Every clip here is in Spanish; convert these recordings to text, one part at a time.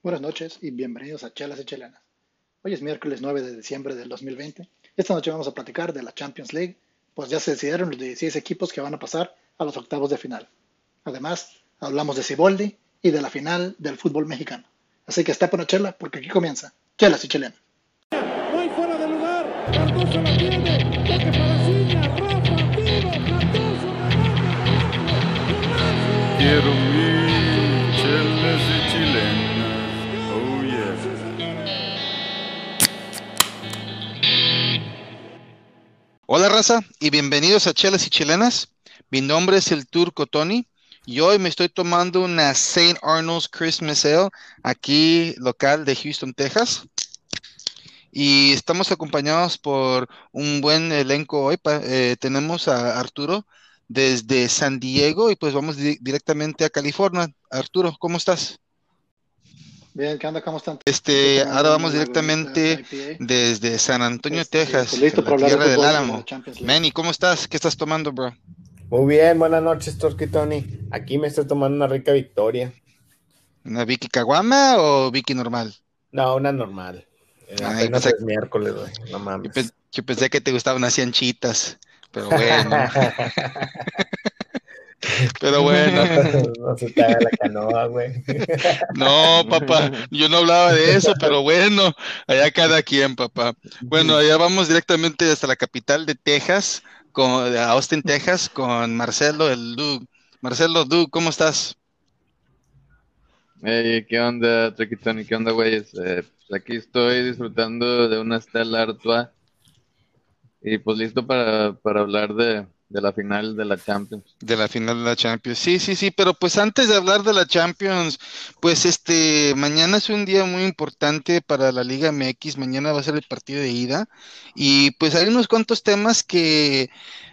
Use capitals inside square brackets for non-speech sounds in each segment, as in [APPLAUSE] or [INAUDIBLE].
Buenas noches y bienvenidos a Chelas y Chelenas. Hoy es miércoles 9 de diciembre del 2020. Esta noche vamos a platicar de la Champions League, pues ya se decidieron los 16 equipos que van a pasar a los octavos de final. Además, hablamos de Ciboldi y de la final del fútbol mexicano. Así que está por chela porque aquí comienza Chelas y Chelenas. No hay fuera de lugar. Cardoso la tiene. Toque para Ciña. Cardoso, Hola raza y bienvenidos a Chelas y Chilenas. Mi nombre es el Turco Tony y hoy me estoy tomando una St. Arnold's Christmas Ale aquí local de Houston, Texas. Y estamos acompañados por un buen elenco hoy. eh, tenemos a Arturo desde San Diego y pues vamos di- directamente a California. Arturo, ¿cómo estás? Bien, ¿qué onda? ¿Cómo están? Este, ahora vamos directamente desde San Antonio, Este, Texas, pues listo la de tierra del de Álamo. League. Manny, ¿cómo estás? ¿Qué estás tomando, bro? Muy bien, buenas noches, Torque Tony. Aquí me estoy tomando una rica victoria. ¿Una Vicky Caguama o Vicky normal? No, una normal. Eh, Ay, apenas pensé- es miércoles, güey. No Yo, mames. pe- yo pensé que te gustaban así anchitas, pero bueno, [LAUGHS] [LAUGHS] pero bueno. [LAUGHS] no se te haga la canoa, güey. [LAUGHS] No, papá, yo no hablaba de eso, pero bueno, allá cada quien, papá. Bueno, allá vamos directamente hasta la capital de Texas, con, de Austin, Texas, con Marcelo, el Doug. Marcelo, Doug, ¿cómo estás? Hey, ¿qué onda, Tony? ¿Qué onda, güeyes? Eh, pues aquí estoy disfrutando de una Stella Artois y pues listo para, para hablar de, de la final de la Champions. De la final de la Champions. Sí, sí, sí, pero pues antes de hablar de la Champions, pues este, mañana es un día muy importante para la Liga MX, mañana va a ser el partido de ida y pues hay unos cuantos temas que,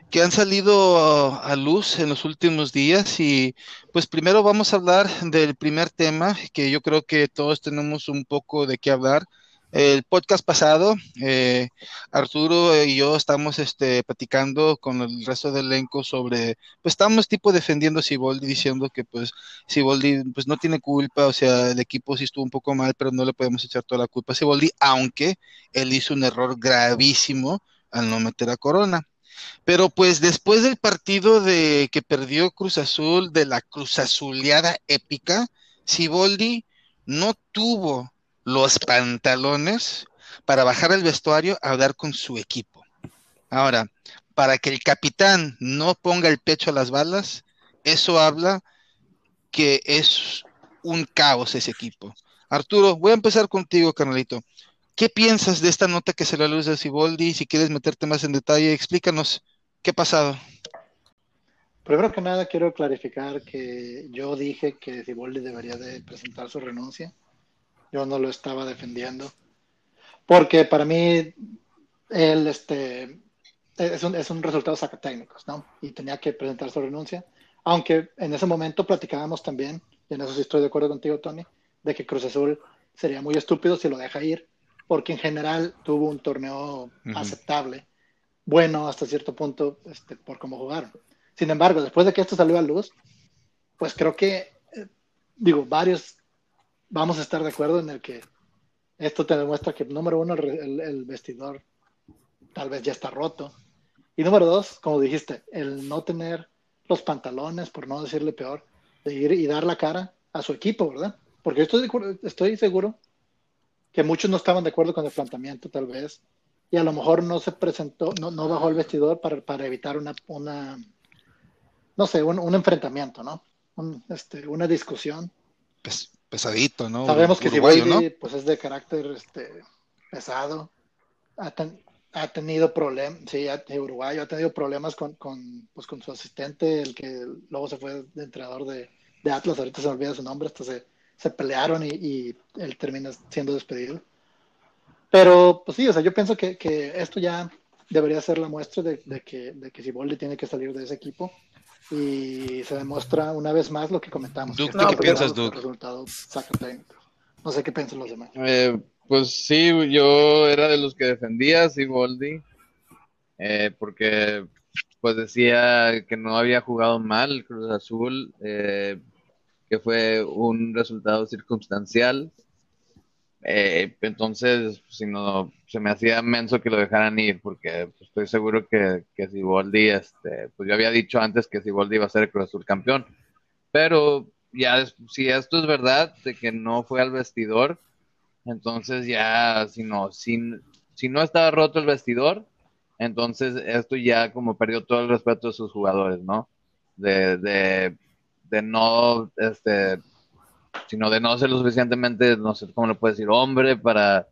que han salido a luz en los últimos días y pues primero vamos a hablar del primer tema que yo creo que todos tenemos un poco de qué hablar. El podcast pasado, eh, Arturo y yo estamos este, platicando con el resto del elenco sobre pues estamos tipo defendiendo a Siboldi diciendo que pues Siboldi pues no tiene culpa, o sea, el equipo sí estuvo un poco mal, pero no le podemos echar toda la culpa a Siboldi, aunque él hizo un error gravísimo al no meter a Corona. Pero pues después del partido de que perdió Cruz Azul, de la Cruz Azuleada épica, Siboldi no tuvo los pantalones para bajar al vestuario a hablar con su equipo. Ahora, para que el capitán no ponga el pecho a las balas, eso habla que es un caos ese equipo. Arturo, voy a empezar contigo, carnalito. ¿Qué piensas de esta nota que se le luz de Siboldi? Si quieres meterte más en detalle, explícanos qué ha pasado. Primero que nada, quiero clarificar que yo dije que Ciboldi debería de presentar su renuncia. Yo no lo estaba defendiendo. Porque para mí, él este, es, un, es un resultado sacatécnicos, ¿no? Y tenía que presentar su renuncia. Aunque en ese momento platicábamos también, y en eso sí estoy de acuerdo contigo, Tony, de que Cruz Azul sería muy estúpido si lo deja ir, porque en general tuvo un torneo aceptable, bueno hasta cierto punto, este, por cómo jugaron. Sin embargo, después de que esto salió a luz, pues creo que, eh, digo, varios vamos a estar de acuerdo en el que esto te demuestra que, número uno, el, vestidor tal vez ya está roto. Y número dos, como dijiste, el no tener los pantalones, por no decirle peor, de ir y dar la cara a su equipo, ¿verdad? Porque estoy, estoy seguro que muchos no estaban de acuerdo con el planteamiento, tal vez, y a lo mejor no se presentó, no, no bajó el vestidor para, para evitar una, una, no sé, un, enfrentamiento, ¿no? Un, este, una discusión. Pes- pesadito, ¿no? Sabemos que Uruguayo, ¿no? pues es de carácter este, pesado, ha, ten- ha tenido problemas, sí, ha- uruguayo, ha tenido problemas con, con, pues, con su asistente, el que luego se fue de entrenador de, de Atlas, ahorita se me olvida su nombre, hasta se, se pelearon y, y él termina siendo despedido. Pero, pues sí, o sea, yo pienso que, que esto ya debería ser la muestra de, de que, de que Siboldi tiene que salir de ese equipo y se demuestra una vez más lo que comentamos. Duke, que ¿tú estos qué piensas, Duke? No sé qué piensan los demás. Eh, pues sí, yo era de los que defendía a Siboldi, eh, porque pues decía que no había jugado mal Cruz Azul, eh, que fue un resultado circunstancial Eh, entonces, si no, se me hacía menso que lo dejaran ir, porque pues, estoy seguro que, que Siboldi, este, pues yo había dicho antes que Siboldi iba a ser el Cruz Azul campeón, pero ya si esto es verdad, de que no fue al vestidor, entonces ya, si no, si, si no estaba roto el vestidor, entonces esto ya como perdió todo el respeto de sus jugadores, ¿no? De, de no, este, sino de no ser lo suficientemente, no sé cómo le puedo decir, hombre para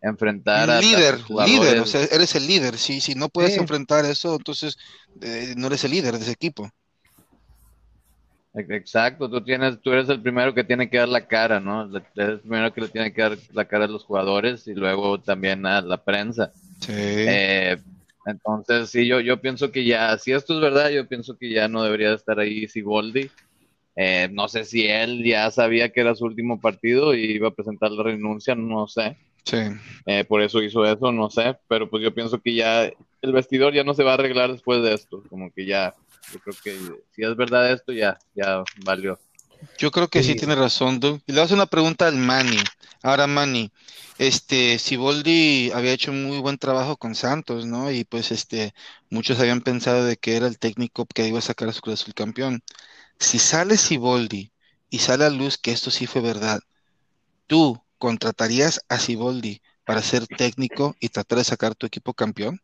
enfrentar a, líder, líder, o sea, eres el líder. Si, si no puedes Sí. enfrentar eso, entonces eh, no eres el líder de ese equipo. Exacto, tú tienes, tú eres el primero que tiene que dar la cara, ¿no? Eres el primero que le tiene que dar la cara a los jugadores y luego también a la prensa. Sí. Eh, entonces, sí, yo, yo pienso que ya, si esto es verdad, yo pienso que ya no debería estar ahí Siboldi. Eh, no sé si él ya sabía que era su último partido y iba a presentar la renuncia, no sé. sí. Eh, por eso hizo eso, no sé. Pero pues yo pienso que ya el vestidor ya no se va a arreglar después de esto. Como que ya, yo creo que si es verdad esto, ya, ya valió. Yo creo que sí, Sí. tiene razón, Doug. Y le hago una pregunta al Manny. Ahora, Manny, este, Siboldi había hecho un muy buen trabajo con Santos, ¿no? Y pues, este, muchos habían pensado de que era el técnico que iba a sacar a su Cruz campeón. Si sale Siboldi y sale a luz que esto sí fue verdad, ¿tú contratarías a Siboldi para ser técnico y tratar de sacar tu equipo campeón?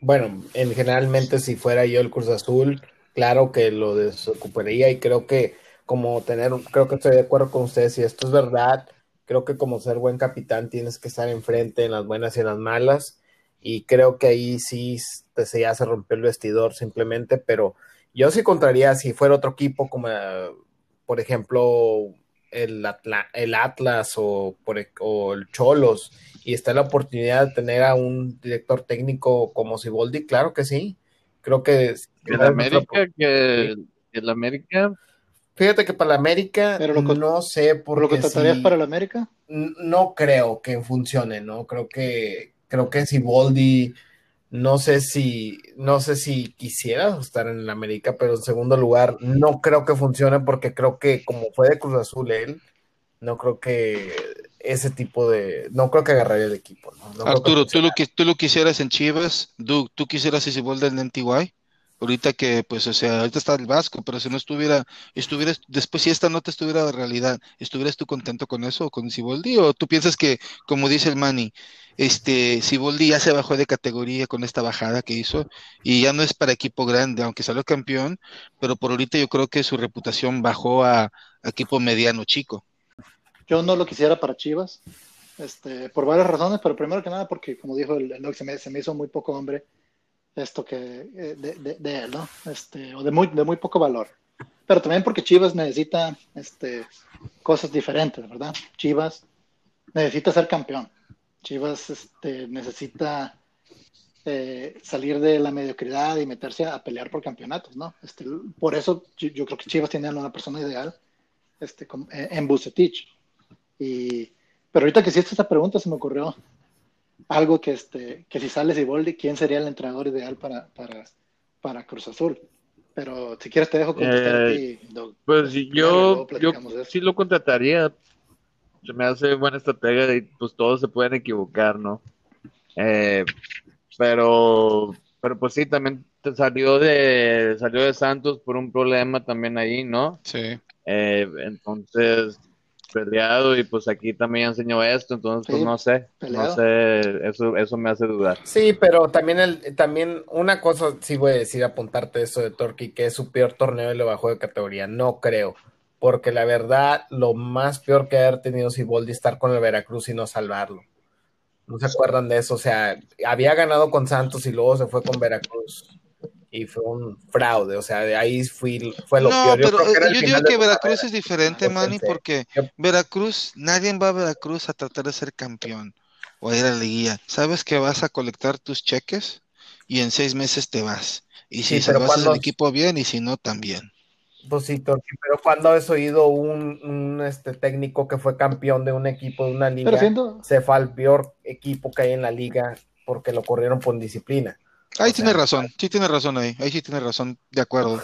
Bueno, en generalmente si fuera yo el Cruz Azul, claro que lo desocuparía y creo que como tener, creo que estoy de acuerdo con ustedes, si esto es verdad, creo que como ser buen capitán tienes que estar enfrente en las buenas y en las malas y creo que ahí sí te, se ya se rompió el vestidor simplemente, pero yo sí contraría si fuera otro equipo como por ejemplo el, Atla- el Atlas o, por, o el Cholos y está la oportunidad de tener a un director técnico como Siboldi, claro que sí. Creo que El América, que el América, fíjate que para la América Pero lo con- no sé ¿Por lo porque contratarías sí- para el América? no creo que funcione, ¿no? Creo que creo que Siboldi no sé si no sé si quisiera estar en el América, pero en segundo lugar no creo que funcione porque creo que como fue de Cruz Azul él, no creo que ese tipo de no creo que agarraría el equipo, Arturo, ¿tú lo, tú lo quisieras en Chivas? Doug, ¿tú quisieras a Siboldi en NTY? Ahorita que, pues, o sea, ahorita está el Vasco, pero si no estuviera, estuvieras, después si esta nota estuviera de realidad, ¿estuvieras tú contento con eso, con Siboldi? ¿O tú piensas que, como dice el Manny, este, Siboldi ya se bajó de categoría con esta bajada que hizo y ya no es para equipo grande, aunque salió campeón, pero por ahorita yo creo que su reputación bajó a, equipo mediano chico. Yo no lo quisiera para Chivas, este, por varias razones, pero primero que nada porque, como dijo el, el se me, se me hizo muy poco hombre esto que eh, de, de- él, ¿no? Este, o de muy, de muy poco valor. Pero también porque Chivas necesita este, cosas diferentes, ¿verdad? Chivas necesita ser campeón. Chivas este, necesita eh, salir de la mediocridad y meterse a, pelear por campeonatos, ¿no? Este, por eso yo, creo que Chivas tiene a una persona ideal este, como- en, en Vucetich. Y, pero ahorita que hiciste esta pregunta se me ocurrió algo que, este, que si sale Siboldi, ¿quién sería el entrenador ideal para, para, para Cruz Azul? Pero si quieres te dejo contestar a ti, Doug. pues Claro, yo, yo platicamos de eso. sí lo contrataría. Se me hace buena estratega y pues todos se pueden equivocar, ¿no? Eh, pero, pero pues sí, también te salió de, salió de Santos por un problema también ahí, ¿no? Sí. Eh, entonces, peleado y pues aquí también enseñó esto, entonces pues Sí, no sé, peleado. no sé, eso, eso me hace dudar. Sí, pero también el, también una cosa sí voy a decir, apuntarte eso de Torquí, que es su peor torneo y le bajó de categoría. No creo, porque la verdad, lo más peor que haber tenido Siboldi estar con el Veracruz y no salvarlo. ¿No se acuerdan de eso? O sea, había ganado con Santos y luego se fue con Veracruz. Y fue un fraude, o sea, de ahí fui, fue lo No, peor. pero creo que era eh, el yo final digo que Veracruz es diferente, Manny, porque yo- Veracruz, nadie va a Veracruz a tratar de ser campeón o a ir a la liguilla. Sabes que vas a colectar tus cheques y en seis meses te vas. Y si Sí, salvas el cuando- equipo bien y si no, también. Pues sí, Torqui, pero cuando has oído un, un, este, técnico que fue campeón de un equipo, de una liga, siendo, se fue al peor equipo que hay en la liga porque lo corrieron por disciplina. Ahí O tiene sea, razón, sí tiene razón ahí, ahí sí tiene razón, de acuerdo.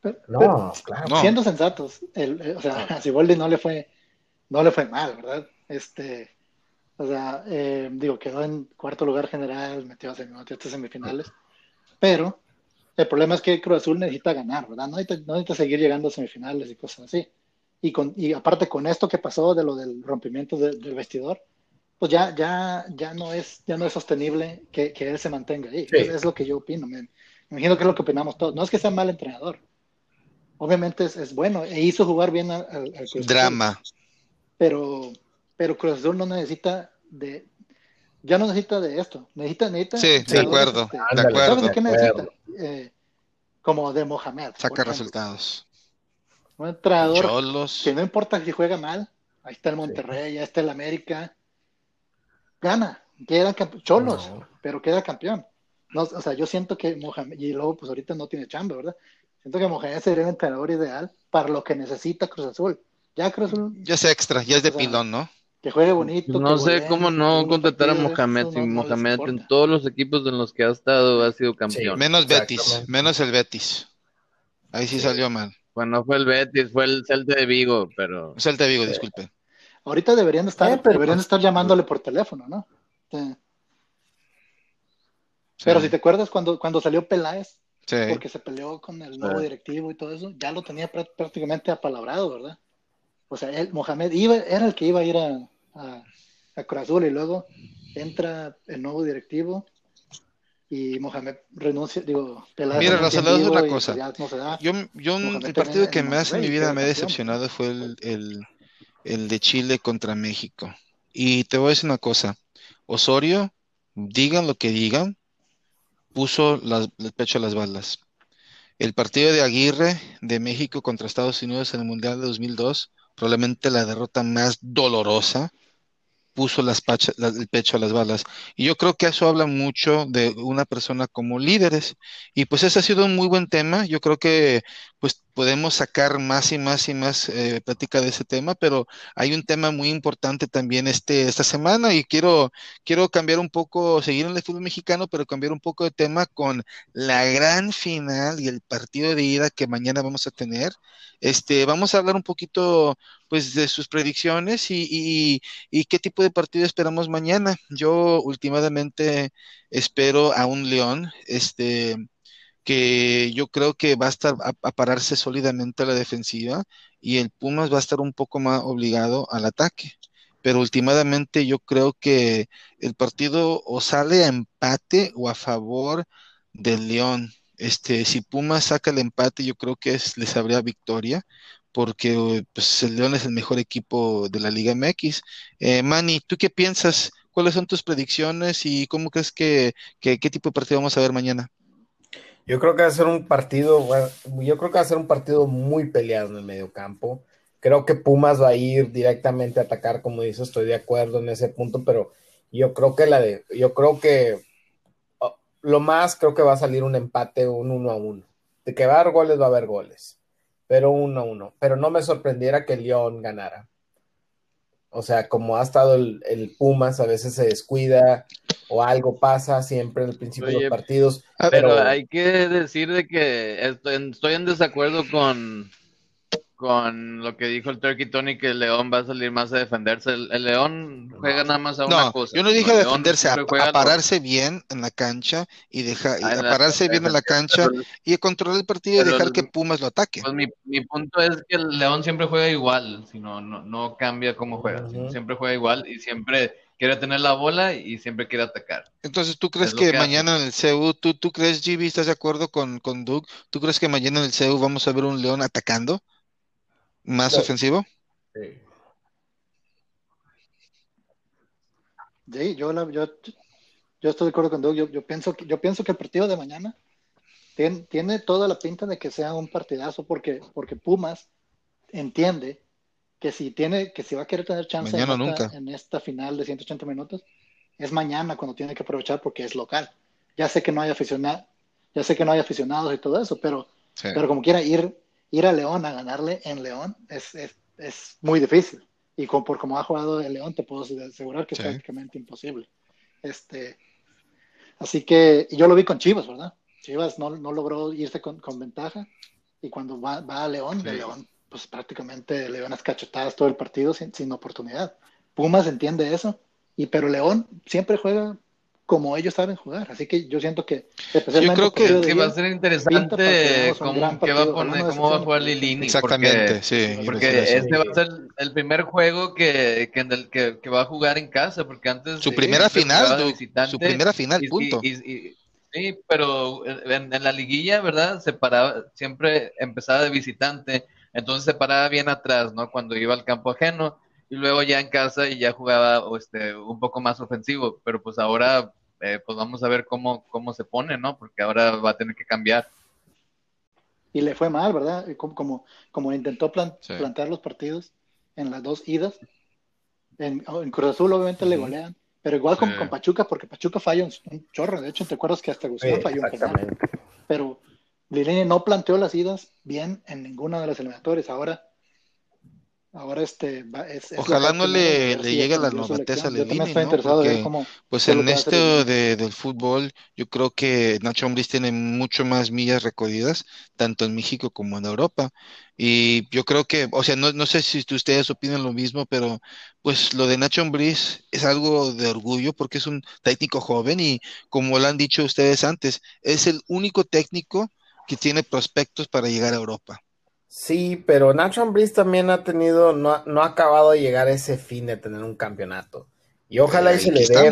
Pero- No, pero claro. No. siendo sensatos, el, eh, o sea, [LAUGHS] a Siboldi no le fue, no le fue mal, ¿verdad? Este, o sea, eh, digo, quedó en cuarto lugar general, metió a, semi- metió a semifinales, pero el problema es que Cruz Azul necesita ganar, ¿verdad? No necesita, no necesita seguir llegando a semifinales y cosas así. Y, con, y aparte con esto que pasó de lo del rompimiento de- del vestidor, pues ya, ya, ya no es, ya no es sostenible que, que él se mantenga ahí. Sí. Es, es lo que yo opino. Me, me imagino que es lo que opinamos todos. No es que sea mal entrenador. Obviamente es, es bueno e hizo jugar bien al, al- al Cruz Azul. Drama. Pero, pero Cruz Azul no necesita de, ya no necesita de esto. Necesita, necesita Sí, de acuerdo, este, de Ándale, ¿Sabes acuerdo. de qué necesita? Eh, como de Mohamed. Saca resultados. Un entrenador Cholos. que no importa si juega mal, ahí está el Monterrey, ya está el América, gana, queda cholos, No. pero queda campeón. No, o sea, yo siento que Mohamed, y luego pues ahorita no tiene chamba, ¿verdad? Siento que Mohamed sería el entrenador ideal para lo que necesita Cruz Azul. Ya Cruz Azul, Ya es extra, ya es de O sea, pilón, ¿no? que juegue bonito. No sé goleen, cómo no contratar a Mohamed no- Mohamed en todos los equipos en los que ha estado ha sido campeón. Menos Betis, menos el Betis. Ahí sí salió mal. Bueno, no fue el Betis, fue el Celta de Vigo, pero O sea, el te digo, disculpe. Ahorita deberían estar, Eh, pero- deberían estar llamándole por teléfono, ¿no? Sí. Pero si te acuerdas cuando, cuando salió Peláez, Sí. porque se peleó con el nuevo Sí. directivo y todo eso, ya lo tenía prá- prácticamente apalabrado, ¿verdad? O sea, él, Mohamed iba, era el que iba a ir a, a, a Cruz Azul y luego entra el nuevo directivo y Mohamed renuncia, digo, Peláez Mira, renuncia en Rafael, vivo una cosa. pues, ya no se da. Yo, yo el partido que más en mi vida me ha decepcionado fue el, el, el de Chile contra México. Y te voy a decir una cosa. Osorio, digan lo que digan, puso el pecho a las balas. El partido de Aguirre de México contra Estados Unidos en el Mundial de 2002, probablemente la derrota más dolorosa, puso el pecho a las balas. Y yo creo que eso habla mucho de una persona como líderes. Y pues ese ha sido un muy buen tema. Yo creo que pues podemos sacar más y más y más eh, plática de ese tema, pero hay un tema muy importante también este, esta semana y quiero, quiero cambiar un poco, seguir en el fútbol mexicano, pero cambiar un poco de tema con la gran final y el partido de ida que mañana vamos a tener. Este, vamos a hablar un poquito pues de sus predicciones y, y, y qué tipo de partido esperamos mañana. Yo últimamente espero a un León, este, que yo creo que va a estar a, pararse sólidamente a la defensiva y el Pumas va a estar un poco más obligado al ataque. Pero últimamente yo creo que el partido o sale a empate o a favor del León. Este, si Pumas saca el empate, yo creo que es, les habría victoria, porque pues, el León es el mejor equipo de la Liga MX. Eh, Manny, ¿tú qué piensas? ¿Cuáles son tus predicciones y cómo crees que, que qué tipo de partido vamos a ver mañana? Yo creo que va a ser un partido, yo creo que va a ser un partido muy peleado en el medio campo. Creo que Pumas va a ir directamente a atacar, como dice, estoy de acuerdo en ese punto, pero yo creo que la de, yo creo que oh, lo más creo que va a salir un empate, un uno a uno. De que va a haber goles, va a haber goles, pero uno a uno. Pero no me sorprendiera que León ganara. O sea, como ha estado el, el Pumas, a veces se descuida o algo pasa siempre en el principio de los partidos. Ah, Pero Pero- hay que decir de que estoy, estoy en desacuerdo con, con lo que dijo el Turkey Tony, que el León va a salir más a defenderse. El, el León juega nada más a una No, cosa. yo no dije León defenderse, a, a pararse bien en la cancha y dejar, Ah, a la- pararse bien en la cancha pero- y a controlar el partido y dejar el- que Pumas lo ataque. Pues mi, mi punto es que el León siempre juega igual, si no, no, cambia cómo juega, siempre juega igual y siempre quiere tener la bola y siempre quiere atacar. Entonces, ¿tú crees que mañana en el CEU, tú, tú crees, GB, estás de acuerdo con, con Doug? ¿Tú crees que mañana en el CEU vamos a ver un León atacando? ¿Más Sí. ofensivo? Sí. Sí, yo, la- yo, yo estoy de acuerdo con Doug. Yo, yo pienso que, yo pienso que el partido de mañana tiene, tiene toda la pinta de que sea un partidazo porque, porque Pumas entiende que si tiene, que si va a querer tener chance Mañana en, esta, nunca. en esta final de 180 minutos, es mañana cuando tiene que aprovechar porque es local. Ya sé que no hay aficionados, ya sé que no hay aficionados y todo eso, pero, Sí. pero como quiera ir, ir a León a ganarle en León es, es, es muy difícil. Y con, por como ha jugado el León, te puedo asegurar que Sí. es prácticamente imposible. Este, así que y yo lo vi con Chivas, ¿verdad? Chivas no, no logró irse con, con ventaja Y cuando va, va a León, de. León, pues prácticamente León es cachetadas todo el partido sin, sin oportunidad. Pumas entiende eso, y pero León siempre juega como ellos saben jugar. Así que yo siento que, especialmente creo que- va a ser interesante cómo, va a poner, cómo va jugar Lilini. Exactamente, porque, sí. porque este va a ser el primer juego que, que, en el que, que va a jugar en casa, porque antes Su primera final, su primera final, punto. y- y- y- sí, pero en, en la liguilla, ¿verdad? Se paraba, siempre empezaba de visitante, entonces se paraba bien atrás, ¿no? Cuando iba al campo ajeno, y luego ya en casa y ya jugaba o este, un poco más ofensivo, pero pues ahora, eh, pues vamos a ver cómo, cómo se pone, ¿no? Porque ahora va a tener que cambiar. y le fue mal, ¿verdad? Como, como, como intentó plan- Sí. plantear los partidos en las dos idas. En, en Cruz Azul obviamente le golean, pero igual con, Sí. con Pachuca, porque Pachuca falla un, un chorro. De hecho, te acuerdas que hasta Sí, Guzmán falló un penal. Pero Lilini no planteó las idas bien en ninguna de las eliminatorias. Ahora, ahora este, va- es, Ojalá no le- llegue la novatez a Lilini, estoy ¿no? Porque, cómo Pues en esto de, del fútbol, yo creo que Nacho Ambriz tiene mucho más millas recorridas, tanto en México como en Europa. Y yo creo que, o sea, no, no sé si ustedes opinan lo mismo, pero pues lo de Nacho Ambriz es algo de orgullo porque es un técnico joven y como lo han dicho ustedes antes, es el único técnico que tiene prospectos para llegar a Europa. Sí, pero Nacho Ambriz también ha tenido, no, ha- no ha acabado de llegar a ese fin de tener un campeonato. Y ojalá y Eh, se le dé.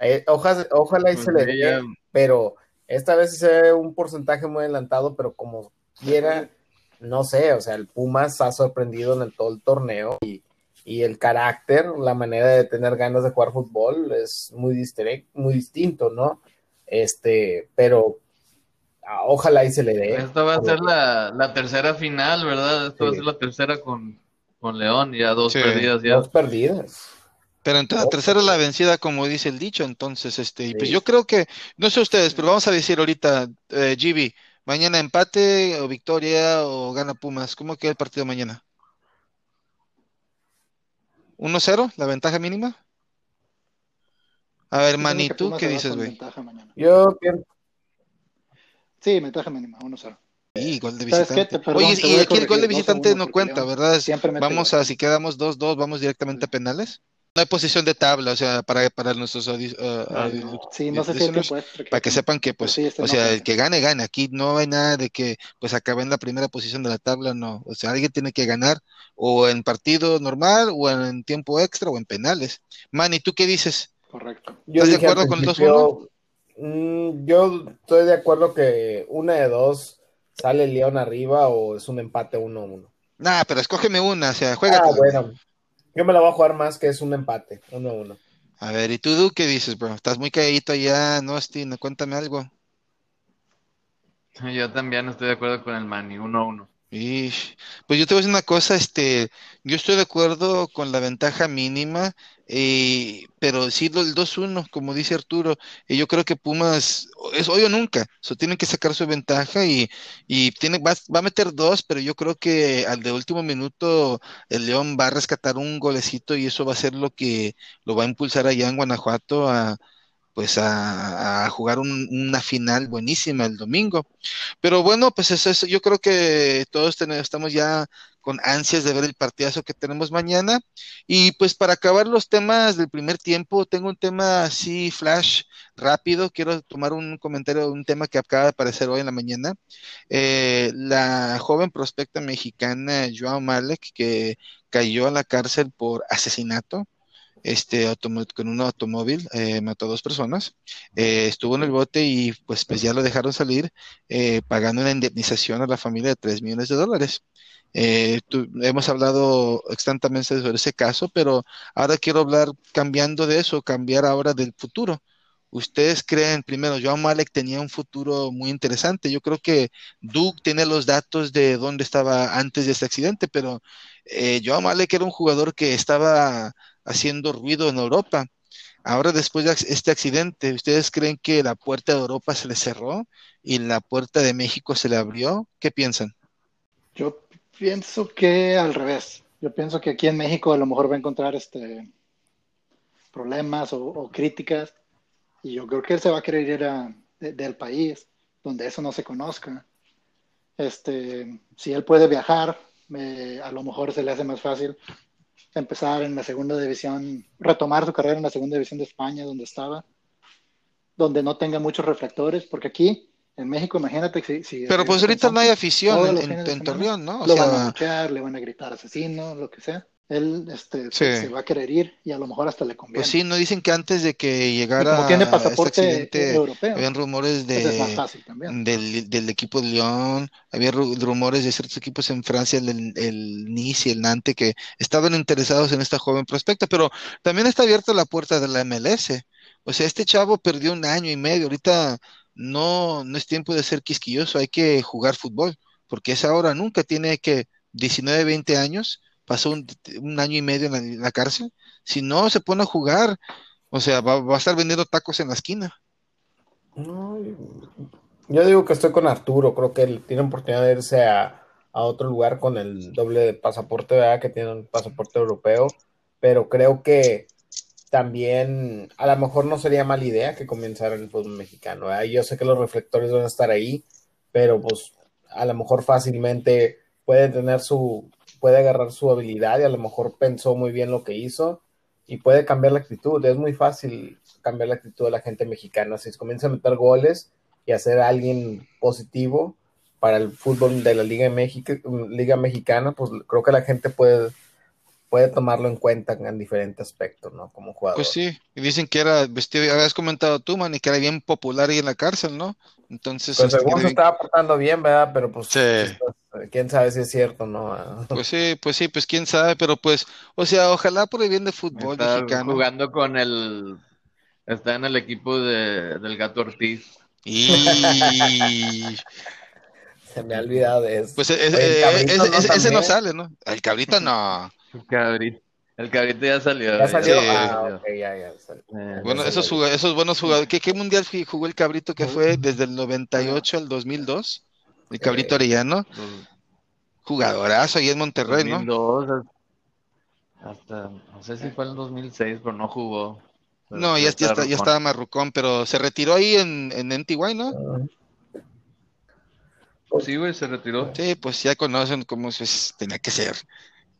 Eh, ojalá, ojalá y se le dé, pero esta vez se ve un porcentaje muy adelantado, pero como quiera, no sé, o sea, el Pumas ha sorprendido en el, todo el torneo y, y el carácter, la manera de tener ganas de jugar fútbol es muy, distre- muy distinto, ¿no? Este, pero ah, ojalá y se le dé. Esta va a ser la, la tercera final, ¿verdad? Esta va a Sí. ser la tercera con, con León, ya dos Sí. perdidas ya. Dos perdidas. Pero entonces la tercera es la vencida, como dice el dicho, entonces, este, y pues Sí. yo creo que, no sé ustedes, pero vamos a decir ahorita, eh, GB, mañana empate o victoria o gana Pumas, ¿cómo queda el partido mañana? ¿1-0, la ventaja mínima? A ver, que ¿tú qué dices, güey? Yo pienso Sí, ventaja mínima, 1-0. Sí, gol de visitante. Perdón, Oye, y aquí el gol de visitante 2-1 no cuenta, ¿verdad? siempre Vamos a, si quedamos 2-2, vamos directamente a penales. No hay posición de tabla, o sea, para, para nuestros uh, Sí, no sé si que para que sepan que, pues, sí, este o no sea, el que gane, gane. Aquí no hay nada de que, pues, acabe en la primera posición de la tabla, no. O sea, alguien tiene que ganar o en partido normal, o en tiempo extra, o en penales. Manny, ¿tú qué dices? Correcto. Yo ¿Estás de acuerdo con el principio, mm, yo estoy de acuerdo que una de dos sale León arriba o es un empate 1-1. Nah, pero escógeme una, o sea, juega. Ah, bueno. Yo me la voy a jugar más que es un empate, 1-1. A ver, ¿y tú, Du, qué dices, bro? Estás muy calladito allá, no, Austin, cuéntame algo. Yo también estoy de acuerdo con el Manny, 1-1. Ish. Pues yo te voy a decir una cosa, este, yo estoy de acuerdo con la ventaja mínima, eh, pero sí lo- el 2-1, como dice Arturo, y yo creo que Pumas es hoy o nunca, so, tienen que sacar su ventaja y, y tiene, va, va a meter dos, pero yo creo que al de último minuto el León va a rescatar un golecito y eso va a ser lo que lo va a impulsar allá en Guanajuato a pues a, a jugar un- una final buenísima el domingo. Pero bueno, pues eso es, yo creo que todos tenemos, estamos ya con ansias de ver el partidazo que tenemos mañana. Y pues para acabar los temas del primer tiempo, tengo un tema así flash rápido. Quiero tomar un comentario de un tema que acaba de aparecer hoy en la mañana. Eh, la joven prospecta mexicana Joao Malek, que cayó a la cárcel por asesinato este con un automóvil, eh, mató a dos personas, eh, estuvo en el bote y pues, pues ya lo dejaron salir eh, pagando una indemnización a la familia de 3 millones de dólares. Eh, hemos hablado extensamente sobre ese caso, pero ahora quiero hablar cambiando de eso, cambiar ahora del futuro. ¿Ustedes creen, primero, Joao Malek tenía un futuro muy interesante? Yo creo que Duke tiene los datos de dónde estaba antes de este accidente, pero eh, Joao Malek era un jugador que estaba haciendo ruido en Europa. Ahora, después de este accidente, ¿ustedes creen que la puerta de Europa se le cerró y la puerta de México se le abrió? ¿Qué piensan? Yo pienso que al revés. Yo pienso que aquí en México a lo mejor va a encontrar este problemas o, críticas y yo creo que él se va a querer ir a- de- del país donde eso no se conozca. Este, si él puede viajar, a lo mejor se le hace más fácil empezar en la segunda división, retomar su carrera en la segunda división de España, donde estaba, donde no tenga muchos reflectores, porque aquí en México, imagínate si... si Pero pues ahorita no hay afición en, en- en Torreón, ¿no? O lo van a sea, luchar, le van a gritar asesino, lo que sea. Él este, Sí. se va a querer ir y a lo mejor hasta le conviene. pues sí, no dicen que antes de que y llegara como tiene este pasaporte accidente, europeo, habían rumores pues es más de, fácil del, del equipo de León, había ru- rumores de ciertos equipos en Francia, el, el Nice y el Nantes, que estaban interesados en esta joven prospecta, pero también está abierta la puerta de la MLS. O sea, este chavo perdió un año y medio, ahorita no, no es tiempo de ser quisquilloso, hay que jugar fútbol, porque es ahora, nunca tiene que 19, 20 años, pasó un, año y medio en la, en la cárcel, si no se pone a jugar, o sea, va, va a estar vendiendo tacos en la esquina. No, yo digo que estoy con Arturo, creo que él tiene oportunidad de irse a, a otro lugar con el doble de pasaporte, ¿verdad? Que tiene un pasaporte europeo, pero creo que también a lo mejor no sería mala idea que comenzara el fútbol mexicano. Yo sé que los reflectores van a estar ahí, pero pues a lo mejor fácilmente puede tener su, puede agarrar su habilidad y a lo mejor pensó muy bien lo que hizo y puede cambiar la actitud. Es muy fácil cambiar la actitud de la gente mexicana. Si comienza a meter goles y a ser alguien positivo para el fútbol de la Liga, México, Liga Mexicana, pues creo que la gente puede, puede tomarlo en cuenta en diferentes aspectos, ¿no? Como jugador. Pues sí, y dicen que era vestido, habías comentado tú, man, y que era bien popular ahí en la cárcel, ¿no? Entonces, Pues este, según que se bien- estaba portando bien, ¿verdad? Pero pues, Sí. pues, quién sabe si es cierto, ¿no? [LAUGHS] pues sí, pues sí, pues quién sabe, pero pues, o sea, ojalá por el bien de fútbol Está mexicano. jugando con el. Está en el equipo de, del Gato Ortiz. Y [LAUGHS] Se me ha olvidado de eso. pues e- e- Oye, e- ese, no sale, ¿no? El cabrito no. El cabrito, el cabrito ya salió. ¿Ya salió? Sí. Ah, salió. ok, ya, ya. salió. Eh, Bueno, esos, buenos jugadores. ¿Qué, qué mundial jugó el cabrito que fue desde el 98 al 2002? El cabrito Eh, Arellano, jugadorazo ahí en Monterrey, ¿no? 2002, hasta, no sé si fue en el 2006, pero no jugó. Pero No, ya, ya, está- ya estaba marrucón, pero se retiró ahí en, en NTY, ¿no? Sí, güey, se retiró. Sí, pues ya conocen cómo es, tenía que ser.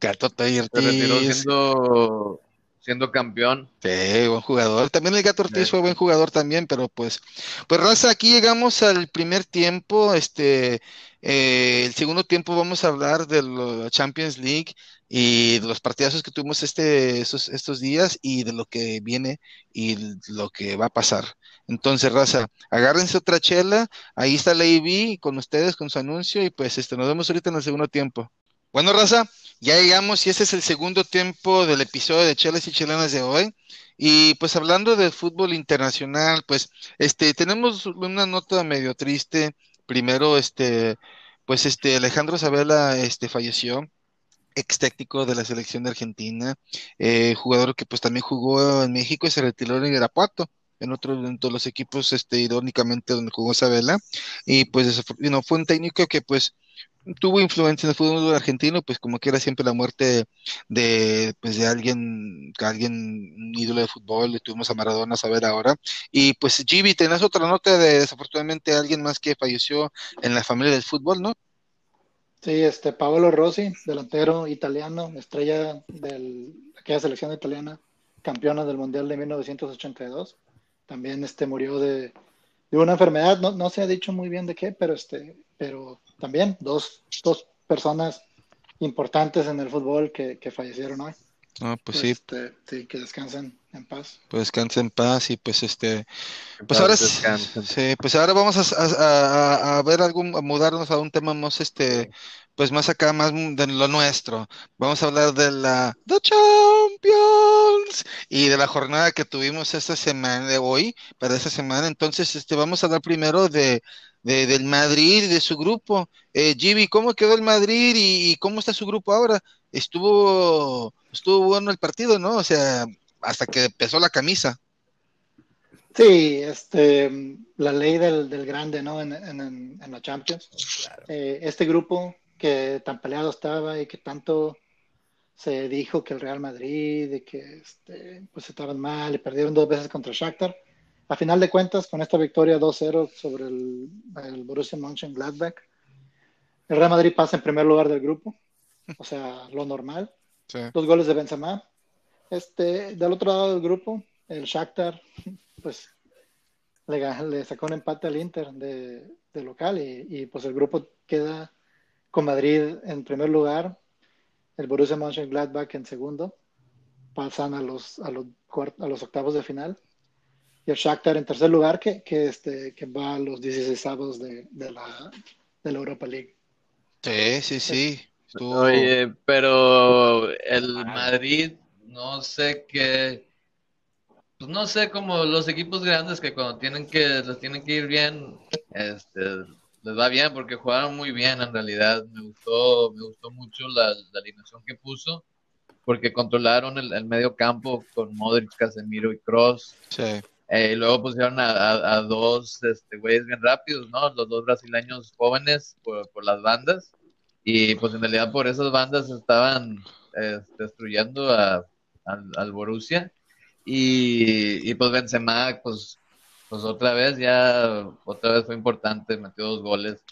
Gato Se retiró Ortiz. siendo, siendo campeón. Sí, buen jugador. También el Gato Ortiz Sí. fue buen jugador también, pero pues, pues Raza, aquí llegamos al primer tiempo. Este, eh, el segundo tiempo vamos a hablar de la Champions League y de los partidazos que tuvimos este, estos, estos días y de lo que viene y lo que va a pasar. Entonces, Raza, agárrense otra chela. Ahí está la con ustedes, con su anuncio, y pues este, nos vemos ahorita en el segundo tiempo. Bueno, Raza, ya llegamos y este es el segundo tiempo del episodio de Chelas y Chelanas de hoy. Y pues hablando de fútbol internacional, pues este tenemos una nota medio triste. Primero, este, pues este Alejandro Sabela este falleció, ex técnico de la selección de Argentina, eh, jugador que pues también jugó en México y se retiró en Irapuato, en otro de los equipos, este, irónicamente donde jugó Sabela. Y pues know, fue un técnico que pues tuvo influencia en el fútbol argentino, pues como quiera siempre la muerte de, pues de alguien, que alguien, un ídolo de fútbol, le tuvimos a Maradona a saber ahora. Y pues Gibi, tenés otra nota de desafortunadamente alguien más que falleció en la familia del fútbol, ¿no? Sí, este Paolo Rossi, delantero italiano, estrella de aquella selección italiana, campeona del Mundial de 1982. También este murió de, de una enfermedad, no, no se ha dicho muy bien de qué, pero este, pero también dos, dos personas importantes en el fútbol que, que fallecieron hoy. Ah, pues sí, Este, sí, que descansen en paz. pues descansa en paz y pues este, Pues paz ahora, descansen. sí, pues ahora vamos a, a- a- a ver algún, a mudarnos a un tema más, este, pues más acá, más de lo nuestro. Vamos a hablar de la The Champions y de la jornada que tuvimos esta semana, de hoy, para esta semana. Entonces, este, vamos a hablar primero de, de- del Madrid y de su grupo. Eh, Gibi, ¿cómo quedó el Madrid y, y cómo está su grupo ahora? Estuvo, estuvo bueno el partido, ¿no? O sea, hasta que pesó la camisa. Sí, este, la ley del, del grande, ¿no? En, en, en- en la Champions. Eh, este grupo que tan peleado estaba y que tanto se dijo que el Real Madrid y que este, pues estaban mal y perdieron dos veces contra Shakhtar. A final de cuentas, con esta victoria 2-0 sobre el, el Borussia Mönchengladbach, El Real Madrid pasa en primer lugar del grupo, o sea, lo normal. Sí. Dos goles de Benzema. Este, del otro lado del grupo, el Shakhtar, pues le, le sacó un empate al Inter de, de local y, y, pues el grupo queda con Madrid en primer lugar, el Borussia Mönchengladbach en segundo, pasan a los, a los, a los octavos de final y el Shakhtar en tercer lugar que, que, este, que va a los 16 de, de, la, de la Europa League. Sí, sí, sí. Estuvo- Oye, pero el Madrid, no sé qué, pues no sé, como los equipos grandes que cuando tienen que, les tienen que ir bien, este, les va bien porque jugaron muy bien en realidad. Me gustó, me gustó mucho la, la alineación que puso porque controlaron el, el medio campo con Modric, Casemiro y Cross. sí. Eh, y luego pusieron a, a- a dos este, güeyes bien rápidos, ¿no? Los dos brasileños jóvenes por, por las bandas. Y pues en realidad por esas bandas estaban eh, destruyendo a, al, al Borussia. Y, y pues Benzema, pues, pues otra vez ya, otra vez fue importante, metió dos goles,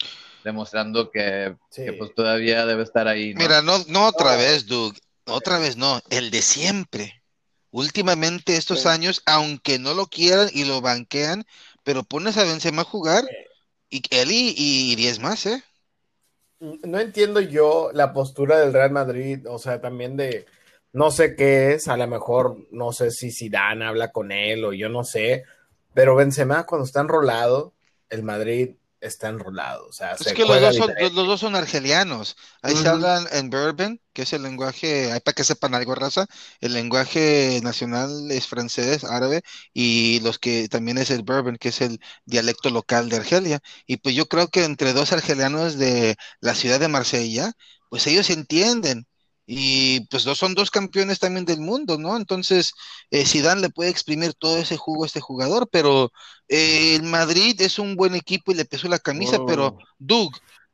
demostrando que, Sí. que, pues todavía debe estar ahí, ¿no? Mira, no, no otra vez, Doug. Otra vez no. El de siempre. Últimamente estos Sí. años, aunque no lo quieran y lo banquean, pero pones a Benzema a jugar y él y, y 10 más, ¿eh? No entiendo yo la postura del Real Madrid, o sea, también de no sé qué es, a lo mejor no sé si Zidane habla con él o yo no sé, pero Benzema cuando está enrolado, el Madrid está enrolado, o sea, Es se que los dos, son, los, dos son argelianos. Ahí se hablan en Bourbon, que es el lenguaje, ahí para que sepan algo, raza. El lenguaje nacional es francés, árabe, y los que también es el Bourbon, que es el dialecto local de Argelia. Y pues yo creo que entre dos argelianos de la ciudad de Marsella, pues ellos entienden. Y pues dos son dos campeones también del mundo, ¿no? Entonces, eh, Zidane le puede exprimir todo ese jugo a este jugador, pero eh, el Madrid es un buen equipo y le pesó la camisa, Oh. pero Doug,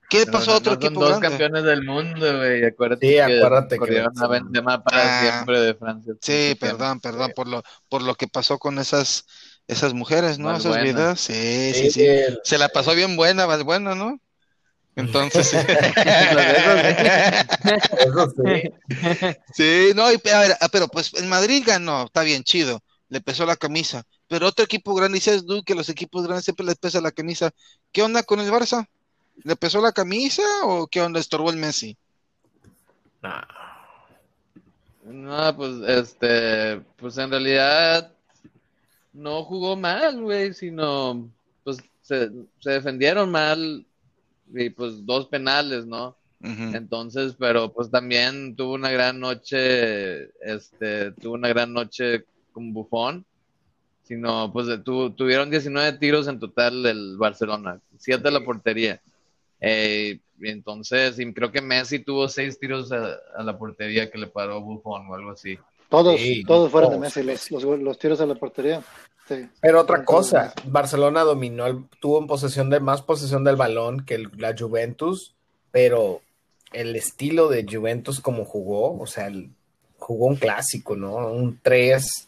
¿qué No, pasó no, a otro no son equipo dos grande? campeones del mundo, güey. Acuérdate Sí, que acuérdate que corrieron a Benzema- para Ah. siempre de Francia. Sí, perdón, perdón por lo, por lo que pasó con esas, esas mujeres, ¿no? Esas vidas. Sí, sí, Sí, sí. el- Se la pasó bien buena, Valbuena, ¿no? Entonces, sí. eso [LAUGHS] sí. Sí, no, y, a ver, ah, pero pues el Madrid ganó, está bien, chido, le pesó la camisa. Pero otro equipo grande, dices tú que los equipos grandes siempre les pesa la camisa. ¿Qué onda con el Barça? ¿Le pesó la camisa o qué onda? ¿Estorbó el Messi? Nah. No, pues, este, pues en realidad no jugó mal, güey, sino, pues, se, se defendieron mal y pues dos penales, ¿no? Entonces, pero pues también tuvo una gran noche, este, tuvo una gran noche con Buffon, sino pues tu- tuvieron 19 tiros en total el Barcelona, 7 a la portería. Eh, entonces, y creo que Messi tuvo 6 tiros a, a la portería que le paró Buffon o algo así. Todos, Sí, todos fueron de. Messi, los, los, los tiros a la portería. Sí. Pero otra cosa, Barcelona dominó, el- tuvo en posesión de más posesión del balón que el- la Juventus, pero el estilo de Juventus como jugó, o sea, el- jugó un clásico, ¿no? Un 3,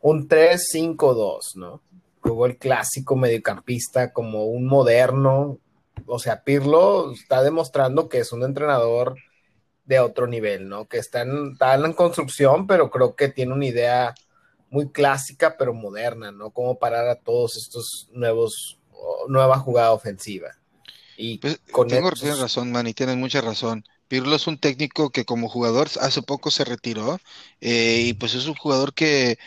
un 3-5-2, ¿no? Jugó el clásico mediocampista como un moderno, o sea, Pirlo está demostrando que es un entrenador de otro nivel, ¿no? Que está en, está en construcción, pero creo que tiene una idea muy clásica pero moderna, ¿no? Como parar a todos estos nuevos, nueva jugada ofensiva. Y Pues, con tengo, estos- razón, Manny, tienes mucha razón. Pirlo es un técnico que como jugador hace poco se retiró eh, y pues es un jugador que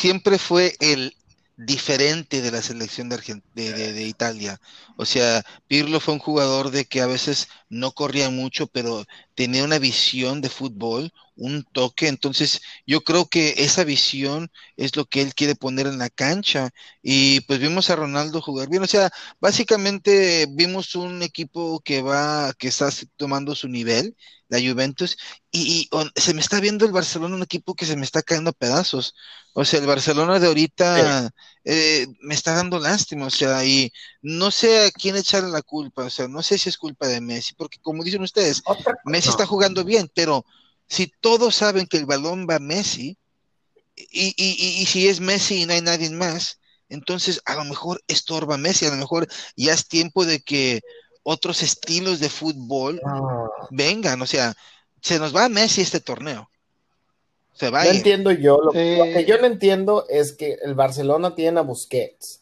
siempre fue el diferente de la selección de, Argen- de, de- de Italia. O sea, Pirlo fue un jugador de que a veces no corría mucho, pero tenía una visión de fútbol, un toque. Entonces, yo creo que esa visión es lo que él quiere poner en la cancha. Y pues vimos a Ronaldo jugar bien. O sea, básicamente vimos un equipo que va, que está tomando su nivel, la Juventus, y, y on- se me está viendo el Barcelona un equipo que se me está cayendo a pedazos. O sea, el Barcelona de ahorita eh, me está dando lástima, o sea, y no sé a quién echarle la culpa, o sea, no sé si es culpa de Messi, porque como dicen ustedes, Otra- Messi no. está jugando bien, pero si todos saben que el balón va a Messi, y, y- y- y si es Messi y no hay nadie más, entonces a lo mejor estorba a Messi, a lo mejor ya es tiempo de que otros estilos de fútbol No, vengan, o sea, se nos va Messi este torneo. Se va a no entiendo yo. Lo, lo que yo no entiendo es que el Barcelona tiene a Busquets.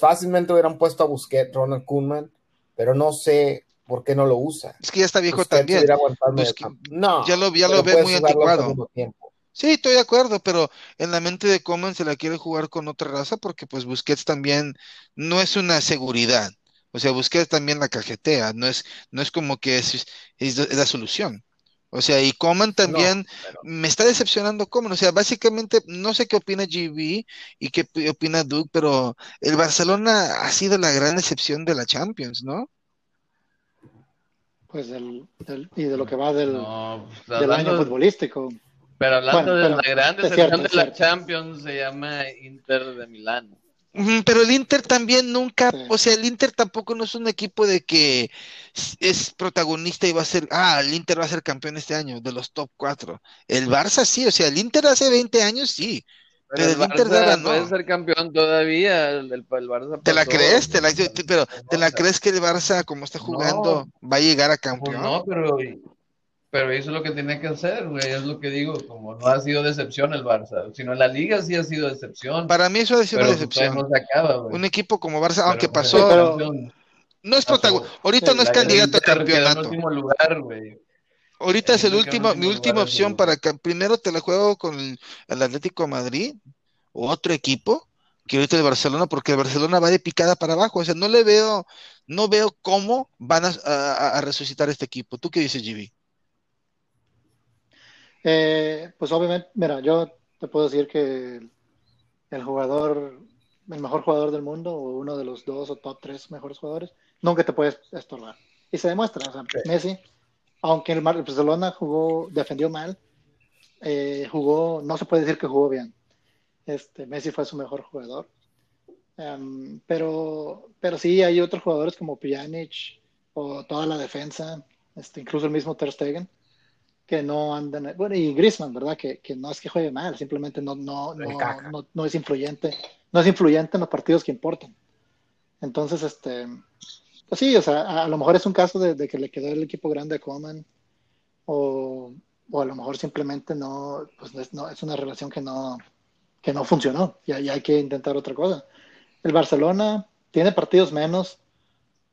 Fácilmente hubieran puesto a Busquets, Ronald Koeman, pero no sé por qué no lo usa. Es que ya está viejo Busquets también. campo. No, ya lo- ya pero lo ve muy anticuado. Sí, estoy de acuerdo, pero en la mente de Coman se la quiere jugar con otra raza porque pues Busquets también no es una seguridad. O sea, Busquets también la cajetea, no es, no es como que es la solución. O sea, y Coman también pero- me está decepcionando Coman. O sea, básicamente no sé qué opina GB y qué pi- opina Duke, pero el Barcelona ha sido la gran excepción de la Champions, ¿no? Pues del, del- y de lo que va del, No, pues, del año futbolístico. pero hablando Bueno, de pero la gran decepción cierto, de la cierto. Champions, se llama Inter de Milán. Pero el Inter también nunca, Sí. o sea, el Inter tampoco no es un equipo de que es protagonista y va a ser, ah, el Inter va a ser campeón este año, de los top cuatro. El Barça sí, o sea, el Inter hace 20 años sí. Pero Pero el el Inter Barça no. puede ser campeón todavía. El, Barça ¿Te la crees? ¿Te la, pero ¿te la crees que el Barça, como está jugando, va a llegar a Pues campeón? no, pero, pero hizo lo que tenía que hacer, güey. Es lo que digo. Como no ha sido decepción el Barça, sino la liga sí ha sido decepción. Para mí eso es una pero pues, decepción. no se acaba, güey. Un equipo como Barça, Pero, aunque pasó, es Pero- no es protagonista, ahorita no es candidato a en campeonato. último lugar, güey. Ahorita es el último, mi última opción para que primero te la juego con el, el Atlético de Madrid o otro equipo que ahorita el Barcelona, porque el Barcelona va de picada para abajo. O sea, no le veo, no veo cómo van a, a- a resucitar este equipo. ¿Tú qué dices, GB? Eh, pues obviamente, mira, yo te puedo decir que el, el jugador, el mejor jugador del mundo, o uno de los dos o top tres mejores jugadores, nunca te puedes estorbar. Y se demuestra, o sea, Messi, aunque el Barcelona jugó, defendió mal, eh, jugó, no se puede decir que jugó bien. Este, Messi fue su mejor jugador. Em, pero, pero sí hay otros jugadores como Pjanic o toda la defensa, este, incluso el mismo Ter Stegen, que no andan, bueno, y Griezmann, ¿verdad? Que, que no es que juegue mal, simplemente no, no, no, no, no es influyente, no es influyente en los partidos que importan. Entonces, este, pues sí, o sea, a, a lo mejor es un caso de, de que le quedó el equipo grande a Coman, o, o a lo mejor simplemente no, pues no es, no, es una relación que no, que no funcionó, y ahí hay que intentar otra cosa. El Barcelona tiene partidos menos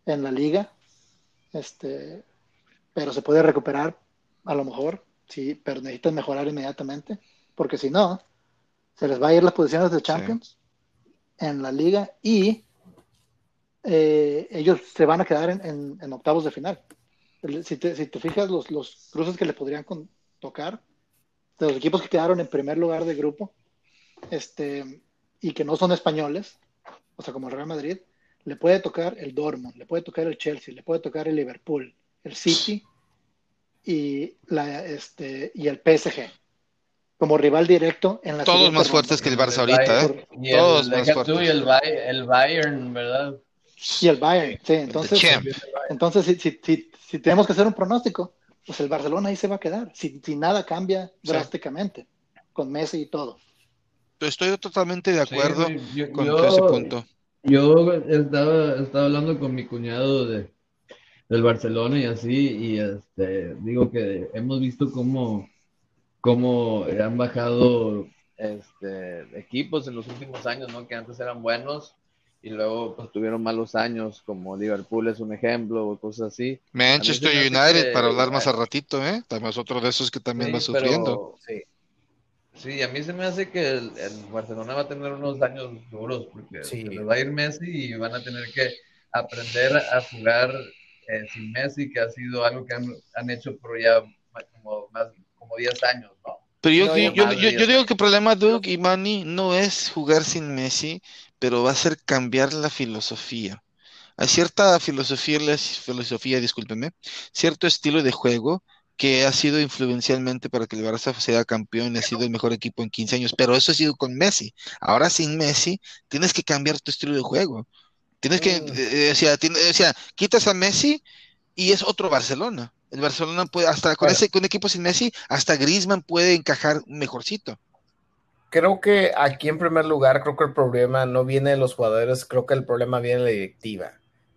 en la liga, este, pero se puede recuperar a lo mejor, sí, pero necesitan mejorar inmediatamente, porque si no, se les va a ir las posiciones de Champions en la liga y eh, ellos se van a quedar en, en- en octavos de final. Si te, si te fijas, los, los cruces que le podrían con- tocar, de los equipos que quedaron en primer lugar de grupo, este, y que no son españoles, o sea, como el Real Madrid, le puede tocar el Dortmund, le puede tocar el Chelsea, le puede tocar el Liverpool, el City y, la, este, y el PSG como rival directo en la Todos más ronda. fuertes que el Barça El ahorita, ¿eh? Y el- Todos más fuertes. y el, Bay- el Bayern, ¿verdad? Y el Bayern, sí, entonces, entonces si, si, si, si tenemos que hacer un pronóstico, pues el Barcelona ahí se va a quedar, si, si nada cambia Sí. drásticamente, con Messi y todo. Estoy totalmente de acuerdo Sí, yo- con yo- ese punto. Yo estaba, estaba hablando con mi cuñado de, del Barcelona y así, y este, digo que hemos visto cómo, cómo han bajado este, equipos en los últimos años, ¿no? Que antes eran buenos y luego pues, tuvieron malos años, como Liverpool es un ejemplo o cosas así. Manchester A United, que- para hablar más al ratito, ¿eh? También es otro de esos que también Sí, va sufriendo. pero- Sí. Sí, a mí se me hace que el, el Barcelona va a tener unos años duros porque Sí. se les va a ir Messi y van a tener que aprender a jugar eh, sin Messi, que ha sido algo que han, han hecho por ya como, más, como 10 años, ¿no? Pero yo, No, yo, yo digo que el problema, Doug y Manny, no es jugar sin Messi, pero va a ser cambiar la filosofía. Hay cierta filosofía, la filosofía, discúlpeme, cierto estilo de juego que ha sido influencialmente para que el Barça sea campeón y ha sido el mejor equipo en 15 años, pero eso ha sido con Messi. Ahora sin Messi, tienes que cambiar tu estilo de juego. Tienes que, Mm. eh, o sea, o sea, quitas a Messi y es otro Barcelona. El Barcelona puede, hasta con Claro. ese, con un equipo sin Messi, hasta Griezmann puede encajar mejorcito. Creo que aquí en primer lugar, creo que el problema no viene de los jugadores, creo que el problema viene de la directiva.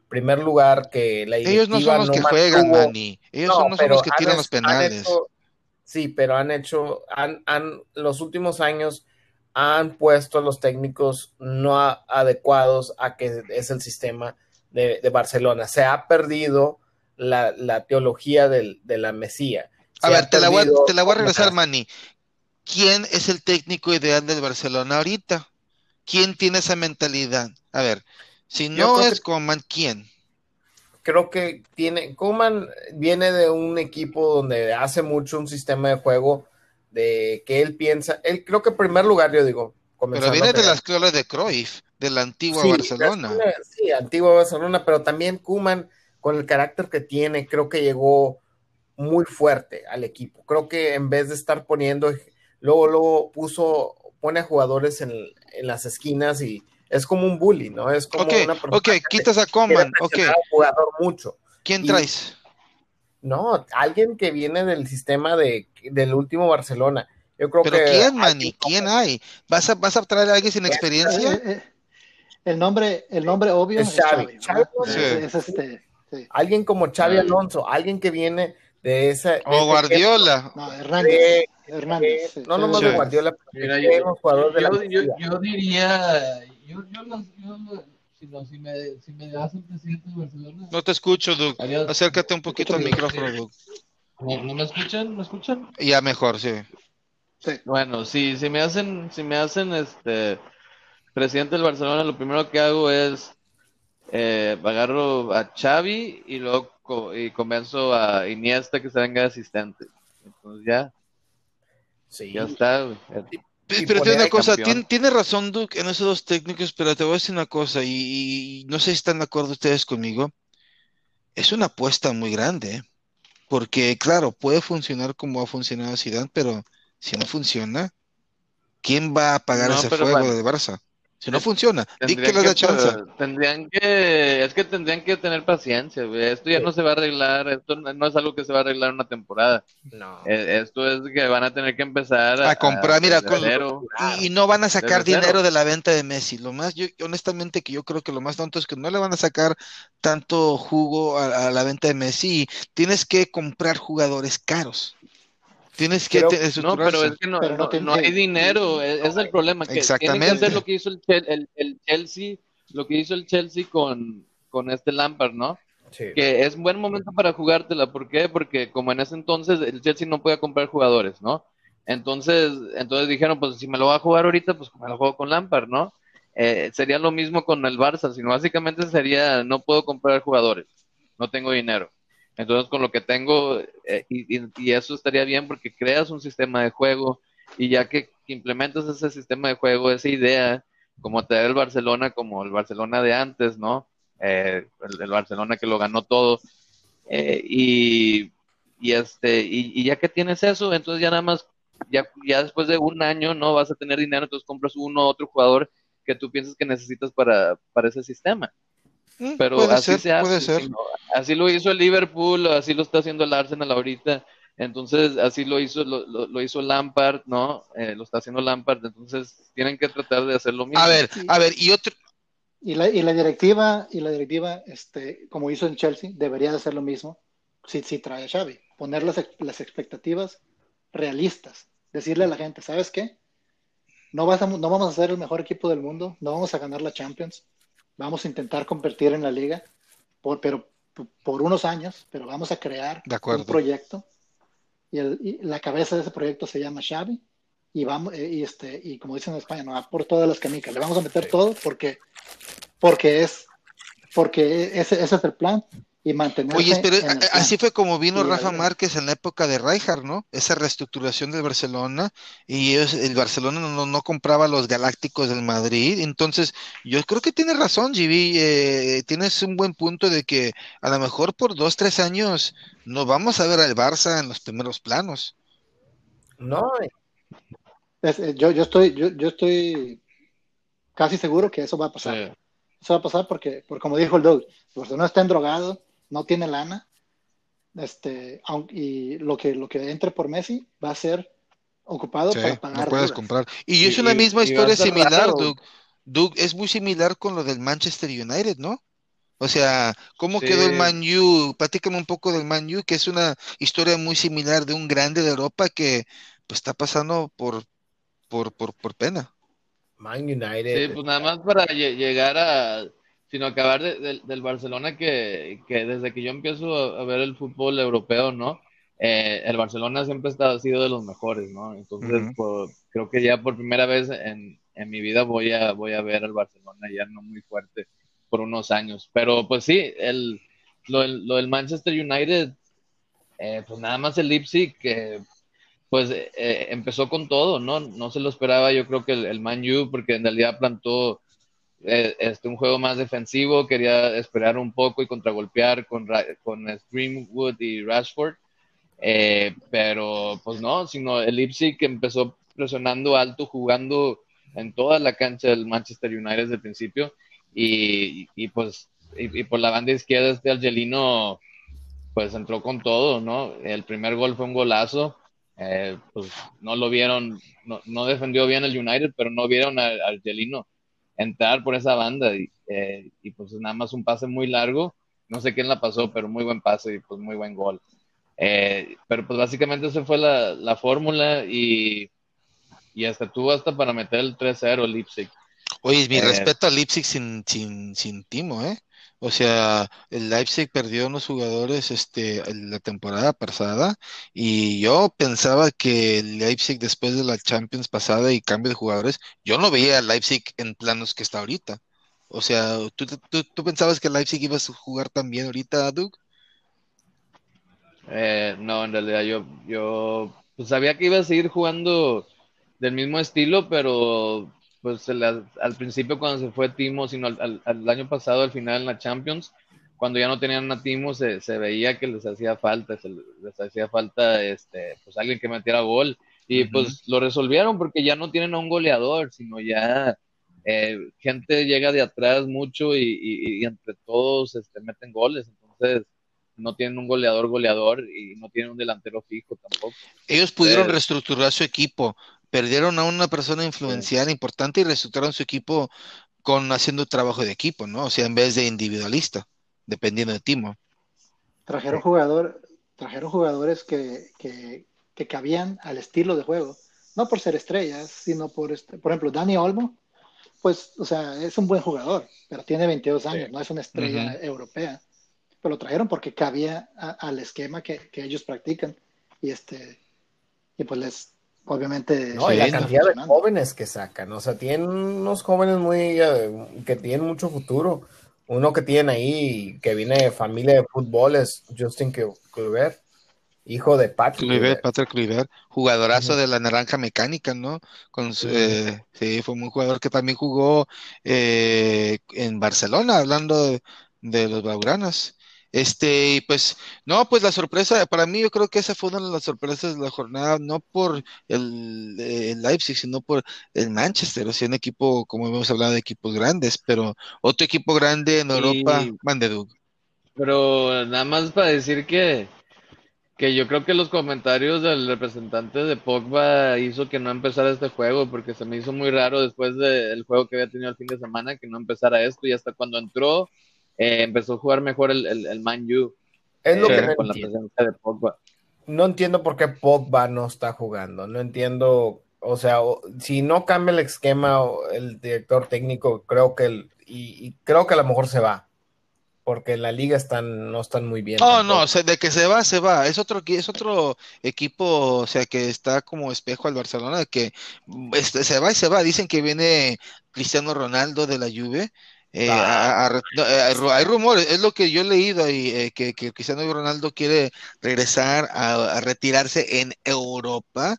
primer lugar que la Ellos no directiva son los que mantuvo- juegan, Manny. Ellos No, son, no son pero los que tiran los penales. hecho- sí, pero han hecho, han, han, los últimos años han puesto a los técnicos no a- adecuados a que es el sistema de, de Barcelona. Se ha perdido la, la teología del- de la Mesía. A ver, te la, voy te la voy a regresar, Manny. ¿Quién es el técnico ideal del Barcelona ahorita? ¿Quién tiene esa mentalidad? A ver, si no es que- Coman, ¿quién? creo que tiene, Koeman viene de un equipo donde hace mucho un sistema de juego de que él piensa, él creo que en primer lugar yo digo, Pero viene de las escuela de Cruyff, de la antigua Sí, Barcelona. Sí, antigua Barcelona, pero también Kuman, con el carácter que tiene, creo que llegó muy fuerte al equipo. Creo que en vez de estar poniendo, luego, luego puso, pone a jugadores en, en las esquinas y es como un bully, ¿no? Es como Ok, una persona ok, quitas a Coman, ok. jugador mucho. ¿Quién y- traes? No, alguien que viene del sistema de, del último Barcelona. Yo creo ¿Pero que quién, Manny? ¿Quién hay? ¿Vas a, ¿Vas a traer a alguien sin experiencia? Eh, eh, el nombre, el nombre obvio Es es Xavi. Xavi. Xavi ¿verdad? Alonso. Es, es este, sí. Alguien como Xavi. Alonso, alguien que viene de esa. de O Guardiola. No, Hernández. De- Hernández. sí, no sí, nomás sí. de Guardiola, Mira, yo- Yo, yo, diría, yo, yo, si, no, si, me, si me das el presidente de Barcelona, No te escucho, Doug. haría- Acércate un poquito al micrófono, Doug. ¿No, no me escuchan? ¿Me escuchan? Ya mejor, sí. Bueno, si, si me hacen, si me hacen este presidente del Barcelona, lo primero que hago es eh, agarro a Xavi y luego co- y convenzo a Iniesta que se venga de asistente. Entonces ya, Sí. ya está. güey. Pero tiene una cosa, tiene, tiene razón Duke en esos dos técnicos, pero te voy a decir una cosa, y, y no sé si están de acuerdo ustedes conmigo. Es una apuesta muy grande, ¿eh? porque claro, puede funcionar como ha funcionado Zidane, pero si no funciona, ¿quién va a pagar No, ese fuego bueno. de Barça? Si no funciona, di que da que, chance. tendrían que, es que tendrían que tener paciencia, güey. Esto ya no se va a arreglar, esto no es algo que se va a arreglar una temporada. No. Eh, Esto es que van a tener que empezar A comprar, mira, desde con-. Y, y no van a sacar dinero de la venta de Messi. Lo más, yo honestamente que yo creo que lo más tonto es que no le van a sacar tanto jugo a, a la venta de Messi. y Tienes que comprar jugadores caros. Tienes que Pero- No, pero es que no, Pero no no, hay dinero, es, es el problema. Que Tienen que Exactamente. hacer lo que hizo el, el, el Chelsea, lo que hizo el Chelsea con, con este Lampard, ¿no? Sí. Que es un buen momento para jugártela. ¿Por qué? Porque como en ese entonces el Chelsea no podía comprar jugadores, ¿no? Entonces, entonces dijeron, pues si me lo voy a jugar ahorita, pues me lo juego con Lampard, ¿no? Eh, sería lo mismo con el Barça, sino básicamente sería, no puedo comprar jugadores, no tengo dinero. Entonces, con lo que tengo, eh, y, eso estaría bien porque creas un sistema de juego y ya que implementas ese sistema de juego, esa idea, como traer el Barcelona, como el Barcelona de antes, ¿no? Eh, el, el Barcelona que lo ganó todo. eh, y, y este, y, y ya que tienes eso, entonces ya nada más, ya, ya después de un año, ¿no? Vas a tener dinero, entonces compras uno u otro jugador que tú piensas que necesitas para, para ese sistema. Mm, Pero puede así ser, se hace. puede ser. ¿no? Así lo hizo el Liverpool, así lo está haciendo el Arsenal ahorita. Entonces, así lo hizo, lo, lo- lo hizo Lampard, ¿no? Eh, lo está haciendo Lampard. Entonces, tienen que tratar de hacer lo mismo. A ver, a ver, y otro, Y la, y la directiva, y la directiva, este, como hizo en Chelsea, debería de hacer lo mismo si, si trae a Xavi. Poner las, las expectativas realistas. Decirle a la gente, ¿sabes qué? No, vas a- no vamos a ser el mejor equipo del mundo, no vamos a ganar la Champions, vamos a intentar competir en la liga, por, pero por unos años, pero vamos a crear De un proyecto. Y, el- y la cabeza de ese proyecto se llama Xavi y vamos eh, y este y como dicen en España, no va por todas las canicas, le vamos a meter Sí. todo porque porque es porque ese, ese es el plan y mantenerse Oye, pero en el así fue como vino Sí, Rafa Márquez en la época de Rijkaard, ¿no? Esa reestructuración del Barcelona y ellos- el Barcelona no, no compraba los Galácticos del Madrid. Entonces, yo creo que tienes razón, GB. eh, tienes un buen punto de que a lo mejor por dos, tres años no vamos a ver al Barça en los primeros planos. No, Es- eh, yo, yo estoy yo, yo estoy casi seguro que eso va a pasar. Sí. Eso va a pasar porque, porque como dijo el Doug, el Barcelona está endrogado, no tiene lana, este, y lo que, lo que entre por Messi va a ser ocupado Sí, para no pagar puedes comprar. Y Y- es una y- misma y historia similar, raro. Doug. Doug, es muy similar con lo del Manchester United, ¿no? O sea, ¿cómo Sí. quedó el Man U? Platícame un poco del Man U, que es una historia muy similar de un grande de Europa que pues está pasando por, por, por, por pena. Man Sí, United. pues nada más para lle- llegar a, sino acabar de- del- del Barcelona que, que desde que yo empiezo a, a ver el fútbol europeo, ¿no? Eh, el Barcelona siempre ha sido de los mejores, ¿no? Entonces, creo que ya por primera vez en, en mi vida voy a, voy a ver al Barcelona ya no muy fuerte por unos años. Pero pues sí, el, lo, del- lo del Manchester United, eh, pues nada más el Leipzig, que pues eh, empezó con todo, ¿no? No se lo esperaba, yo creo que el, el Man U, porque en realidad plantó este, un juego más defensivo, quería esperar un poco y contragolpear con, con Greenwood y Rashford, eh, pero pues no, sino el Leipzig empezó presionando alto, jugando en toda la cancha del Manchester United desde el principio, y, y pues y, por la banda izquierda este Argelino pues entró con todo, ¿no? El primer gol fue un golazo, eh, pues no lo vieron, no, no defendió bien el United, pero no vieron a, a entrar por esa banda y, eh, y, pues nada más un pase muy largo, no sé quién la pasó, pero muy buen pase y pues muy buen gol. Eh, pero pues básicamente esa fue la, la fórmula y, y hasta tuvo hasta para meter el 3-0 Leipzig. Oye, mi Eh, respeto a Leipzig sin, sin, sin timo, ¿eh? O sea, el Leipzig perdió unos jugadores este, la temporada pasada y yo pensaba que el Leipzig después de la Champions pasada y cambio de jugadores, yo no veía al Leipzig en planos que está ahorita. O sea, ¿tú, tú, tú pensabas que el Leipzig iba a jugar tan bien ahorita, Doug? Eh, no, en realidad yo, yo pues sabía que iba a seguir jugando del mismo estilo, pero pues al, principio cuando se fue Timo, sino al, al- al año pasado, al final en la Champions, cuando ya no tenían a Timo, se, se veía que les hacía falta, se les hacía falta este, pues alguien que metiera gol. Y Ujú. pues lo resolvieron porque ya no tienen a un goleador, sino ya eh, gente llega de atrás mucho y, y- y entre todos este, meten goles. Entonces no tienen un goleador goleador y no tienen un delantero fijo tampoco. Ellos pudieron Eh, reestructurar su equipo, perdieron a una persona influencial importante y reestructuraron su equipo con haciendo trabajo de equipo, ¿no? O sea, en vez de individualista, dependiendo de Timo. Trajeron jugador, trajeron jugadores que, que, que cabían al estilo de juego, no por ser estrellas, sino por este, por ejemplo, Dani Olmo, pues, o sea, es un buen jugador, pero tiene 22 años, no es una estrella Ujú. europea, pero lo trajeron porque cabía a- al esquema que, que ellos practican y este y pues les obviamente No, y Sí, la cantidad de jóvenes que sacan, o sea, tienen unos jóvenes muy eh, que tienen mucho futuro. Uno que tienen ahí que viene de familia de fútbol es Justin Kluivert, hijo de Patrick Kluivert. Patrick Kluivert, jugadorazo de la naranja mecánica, ¿no? Con su- Sí. eh, sí, fue un jugador que también jugó eh, en Barcelona, hablando de, de los Blaugranas. Este, y pues, no, pues la sorpresa, para mí yo creo que esa fue una de las sorpresas de la jornada, no por el, eh, el Leipzig, sino por el Manchester, o sea, un equipo, como hemos hablado de equipos grandes, pero otro equipo grande en Europa, Y- mande Doug. Pero nada más para decir que, que yo creo que los comentarios del representante de Pogba hizo que no empezara este juego, porque se me hizo muy raro después del juego que había tenido el fin de semana que no empezara esto, y hasta cuando entró eh, empezó a jugar mejor el, el, el Man U Es lo eh, que no la entiendo. presencia de Pogba. No entiendo por qué Pogba no está jugando. No entiendo, o sea, o- si no cambia el esquema o el director técnico, creo que el, y, y creo que a lo mejor se va, porque en la liga están no están muy bien. Oh, tampoco. no, o sea, de que se va, se va. Es otro, es otro equipo, o sea, que está como espejo al Barcelona, que mm, este, se va y se va. Dicen que viene Cristiano Ronaldo de la Juve. Eh, a- eh, hay ru- hay rumores, es lo que yo he leído ahí, eh, que, que Cristiano Ronaldo quiere regresar a retirarse en Europa,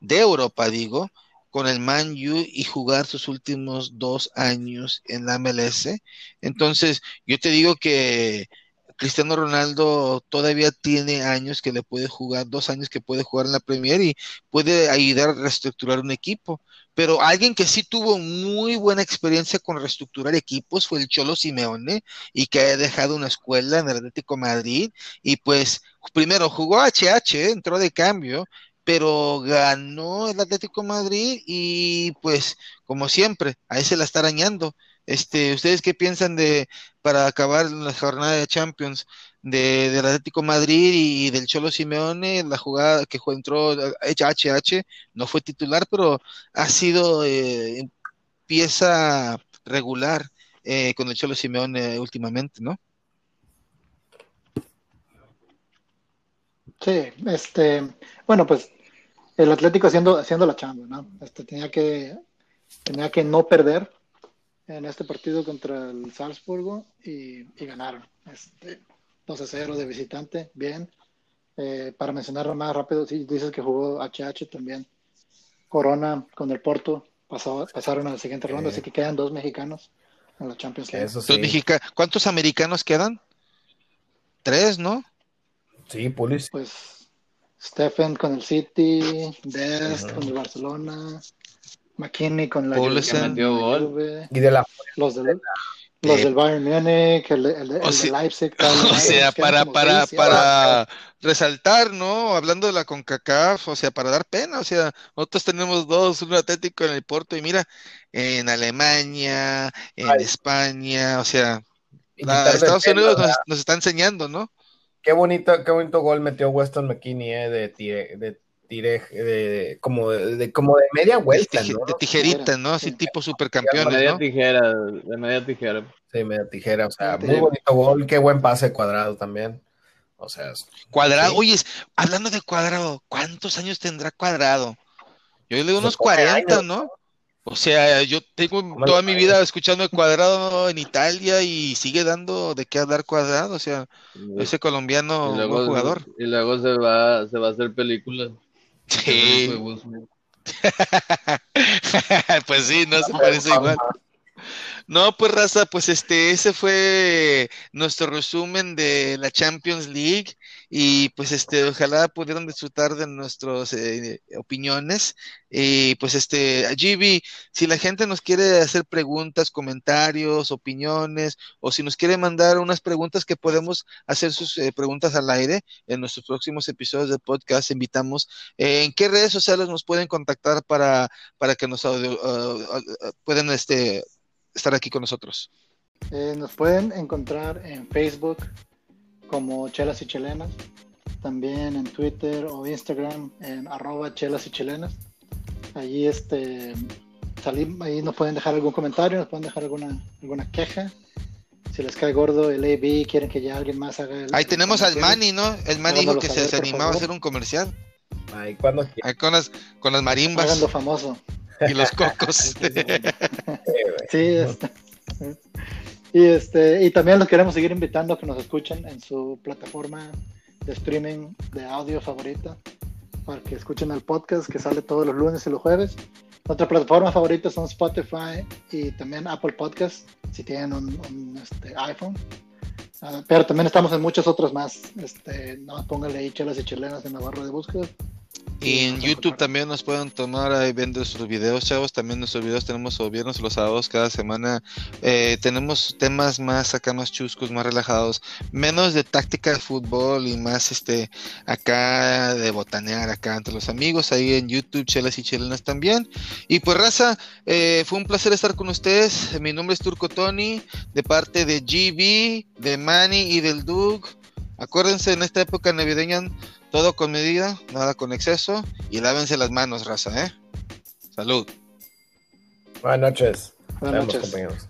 de Europa digo, con el Man U y jugar sus últimos dos años en la MLS. Entonces, yo te digo que Cristiano Ronaldo todavía tiene años que le puede jugar, dos años que puede jugar en la Premier y puede ayudar a reestructurar un equipo. Pero alguien que sí tuvo muy buena experiencia con reestructurar equipos fue el Cholo Simeone y que ha dejado una escuela en el Atlético Madrid y pues primero jugó HH, ¿eh? entró de cambio, pero ganó el Atlético Madrid y pues como siempre, ahí se la está arañando. Este, ¿ustedes qué piensan de para acabar la jornada de Champions de, del Atlético Madrid y del Cholo Simeone? La jugada que entró HH no fue titular, pero ha sido eh, pieza regular eh, con el Cholo Simeone últimamente, ¿no? Sí, este, bueno, pues el Atlético haciendo, haciendo la chamba, ¿no? Este, tenía que, tenía que no perder en este partido contra el Salzburgo y, y ganaron. Este, 2 a 0 de visitante, bien. Eh, para mencionarlo más rápido, sí, dices que jugó HH también. Corona con el Porto pasó- pasaron a la siguiente ronda, Sí. así que quedan dos mexicanos en la Champions League. Eso sí. mexica- ¿Cuántos americanos quedan? Tres, ¿no? Sí, Pulis. Pues Stephen con el City, Dest con el Barcelona, McKinney con la Metió gol. Y de la los del, los del Bayern Múnich, el, de- el de- o el de sea- Leipzig. [LAUGHS] O sea, para, para, para resaltar, ¿no? Hablando de la CONCACAF, o sea, para dar pena, o sea, nosotros tenemos dos, un Atlético en el Porto y mira, en Alemania, en Ay. España, o sea, la- quitarle Estados pena, Unidos nos, está enseñando, ¿no? Qué bonito, qué bonito gol metió Weston McKinney, eh, de de tire, de, como de, de- como de media De, vuelta, tije- ¿no? de tijerita, ¿no? Así Sí. tipo De supercampeones, media ¿no? tijera, de media tijera. Sí, media tijera, o sea, Sí. muy bonito gol, qué buen pase cuadrado también. O sea, Cuadrado, Sí. oye, hablando de cuadrado, ¿cuántos años tendrá cuadrado? Yo le digo Pues unos como 40, años, ¿no? O sea, yo tengo toda mi vida escuchando el cuadrado en Italia y sigue dando de qué hablar cuadrado, o sea, ese colombiano y buen jugador. y luego se va, se va a hacer películas. Sí, [LAUGHS] pues sí, no se parece igual. No, pues raza, pues este, ese fue nuestro resumen de la Champions League y pues este, ojalá pudieran disfrutar de nuestras eh, opiniones y pues este, GB, si la gente nos quiere hacer preguntas, comentarios, opiniones o si nos quiere mandar unas preguntas que podemos hacer sus eh, preguntas al aire en nuestros próximos episodios de podcast, invitamos. Eh, ¿En qué redes sociales nos pueden contactar para, para que nos audio, uh, uh, puedan este estar aquí con nosotros. Eh, nos pueden encontrar en Facebook como Chelas y Chilenas, también en Twitter o Instagram en arroba chelas y chilenas. Allí este salim, ahí nos pueden dejar algún comentario, nos pueden dejar alguna, alguna queja. Si les cae gordo el AB, quieren que ya alguien más haga el. Ahí tenemos al Manny, ¿no? El Manny dijo que se, saber, se animaba a hacer un comercial. Ay, cuando Ahí con las, con las marimbas Háganlo famoso. y los cocos. [LAUGHS] Sí, este. Y este, y también los queremos seguir invitando a que nos escuchen en su plataforma de streaming de audio favorita, para que escuchen el podcast que sale todos los lunes y los jueves. Nuestra plataforma favorita son Spotify y también Apple Podcast, si tienen un, este, iPhone. Ah, pero también estamos en muchos otros más. Este, no, póngale ahí chelas y chilenas en la barra de búsqueda. Y en YouTube también nos pueden tomar ahí ven nuestros videos, chavos. También nuestros videos tenemos los viernes o los sábados cada semana. Eh, tenemos temas más acá, más chuscos, más relajados, menos de táctica de fútbol y más este acá de botanear acá entre los amigos. Ahí en YouTube, Chelas y Chilenas también. Y pues, raza, eh, fue un placer estar con ustedes. Mi nombre es Turco Tony, de parte de GB, de Manny y del Doug. Acuérdense en esta época navideña todo con medida, nada con exceso y lávense las manos, raza, ¿eh? Salud. Buenas noches. Buenas noches. compañeros.